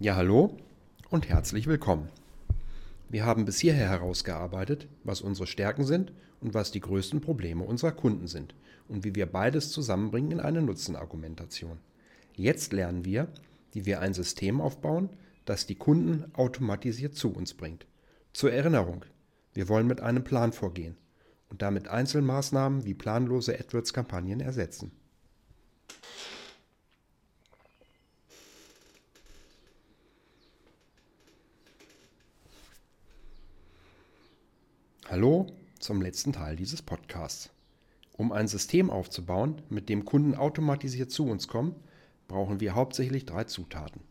Ja, hallo und herzlich willkommen. Wir haben bis hierher herausgearbeitet, was unsere Stärken sind und was die größten Probleme unserer Kunden sind und wie wir beides zusammenbringen in eine Nutzenargumentation. Jetzt lernen wir, wie wir ein System aufbauen, das die Kunden automatisiert zu uns bringt. Zur Erinnerung, wir wollen mit einem Plan vorgehen und damit Einzelmaßnahmen wie planlose AdWords-Kampagnen ersetzen. Hallo zum letzten Teil dieses Podcasts. Um ein System aufzubauen, mit dem Kunden automatisiert zu uns kommen, brauchen wir hauptsächlich drei Zutaten.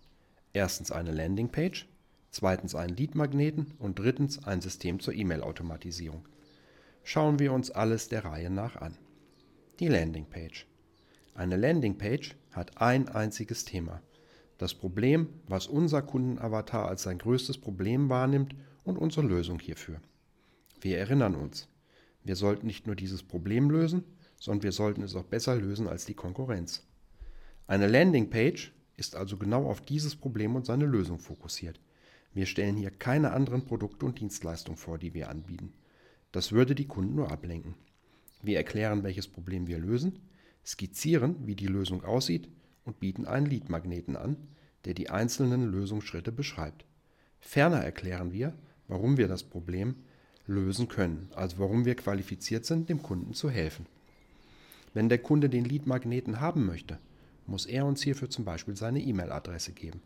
Erstens eine Landingpage, zweitens einen Leadmagneten und drittens ein System zur E-Mail-Automatisierung. Schauen wir uns alles der Reihe nach an. Die Landingpage. Eine Landingpage hat ein einziges Thema. Das Problem, was unser Kundenavatar als sein größtes Problem wahrnimmt und unsere Lösung hierfür. Wir erinnern uns, wir sollten nicht nur dieses Problem lösen, sondern wir sollten es auch besser lösen als die Konkurrenz. Eine Landingpage ist also genau auf dieses Problem und seine Lösung fokussiert. Wir stellen hier keine anderen Produkte und Dienstleistungen vor, die wir anbieten. Das würde die Kunden nur ablenken. Wir erklären, welches Problem wir lösen, skizzieren, wie die Lösung aussieht und bieten einen Leadmagneten an, der die einzelnen Lösungsschritte beschreibt. Ferner erklären wir, warum wir das Problem lösen können, also warum wir qualifiziert sind, dem Kunden zu helfen. Wenn der Kunde den Lead-Magneten haben möchte, muss er uns hierfür zum Beispiel seine E-Mail-Adresse geben.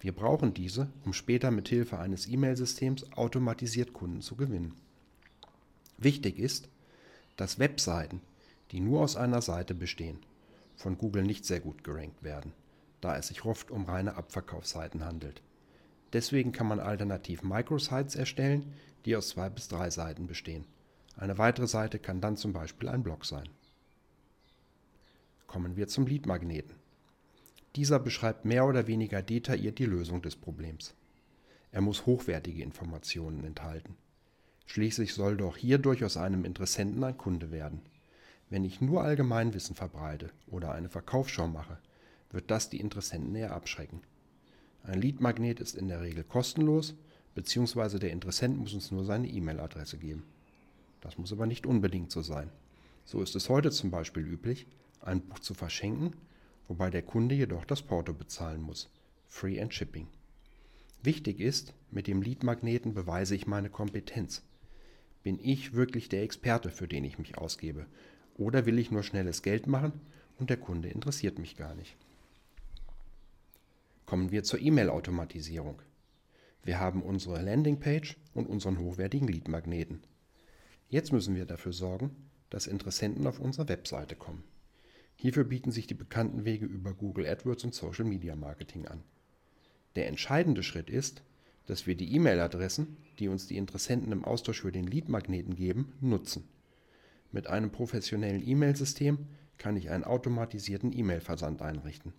Wir brauchen diese, um später mit Hilfe eines E-Mail-Systems automatisiert Kunden zu gewinnen. Wichtig ist, dass Webseiten, die nur aus einer Seite bestehen, von Google nicht sehr gut gerankt werden, da es sich oft um reine Abverkaufsseiten handelt. Deswegen kann man alternativ Microsites erstellen, die aus zwei bis drei Seiten bestehen. Eine weitere Seite kann dann zum Beispiel ein Blog sein. Kommen wir zum Leadmagneten. Dieser beschreibt mehr oder weniger detailliert die Lösung des Problems. Er muss hochwertige Informationen enthalten. Schließlich soll doch hierdurch aus einem Interessenten ein Kunde werden. Wenn ich nur Allgemeinwissen verbreite oder eine Verkaufsschau mache, wird das die Interessenten eher abschrecken. Ein Leadmagnet ist in der Regel kostenlos beziehungsweise der Interessent muss uns nur seine E-Mail-Adresse geben. Das muss aber nicht unbedingt so sein. So ist es heute zum Beispiel üblich, ein Buch zu verschenken, wobei der Kunde jedoch das Porto bezahlen muss. Free and Shipping. Wichtig ist, mit dem Leadmagneten beweise ich meine Kompetenz. Bin ich wirklich der Experte, für den ich mich ausgebe? Oder will ich nur schnelles Geld machen und der Kunde interessiert mich gar nicht? Kommen wir zur E-Mail-Automatisierung. Wir haben unsere Landingpage und unseren hochwertigen Leadmagneten. Jetzt müssen wir dafür sorgen, dass Interessenten auf unsere Webseite kommen. Hierfür bieten sich die bekannten Wege über Google AdWords und Social Media Marketing an. Der entscheidende Schritt ist, dass wir die E-Mail-Adressen, die uns die Interessenten im Austausch für den Leadmagneten geben, nutzen. Mit einem professionellen E-Mail-System kann ich einen automatisierten E-Mail-Versand einrichten.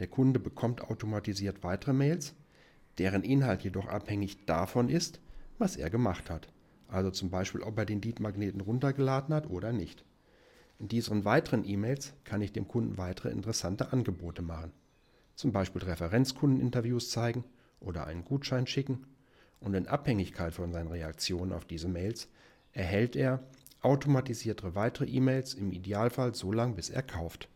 Der Kunde bekommt automatisiert weitere Mails, deren Inhalt jedoch abhängig davon ist, was er gemacht hat. Also zum Beispiel, ob er den Lead-Magneten runtergeladen hat oder nicht. In diesen weiteren E-Mails kann ich dem Kunden weitere interessante Angebote machen. Zum Beispiel Referenzkundeninterviews zeigen oder einen Gutschein schicken. Und in Abhängigkeit von seinen Reaktionen auf diese Mails erhält er automatisierte weitere E-Mails im Idealfall so lange, bis er kauft.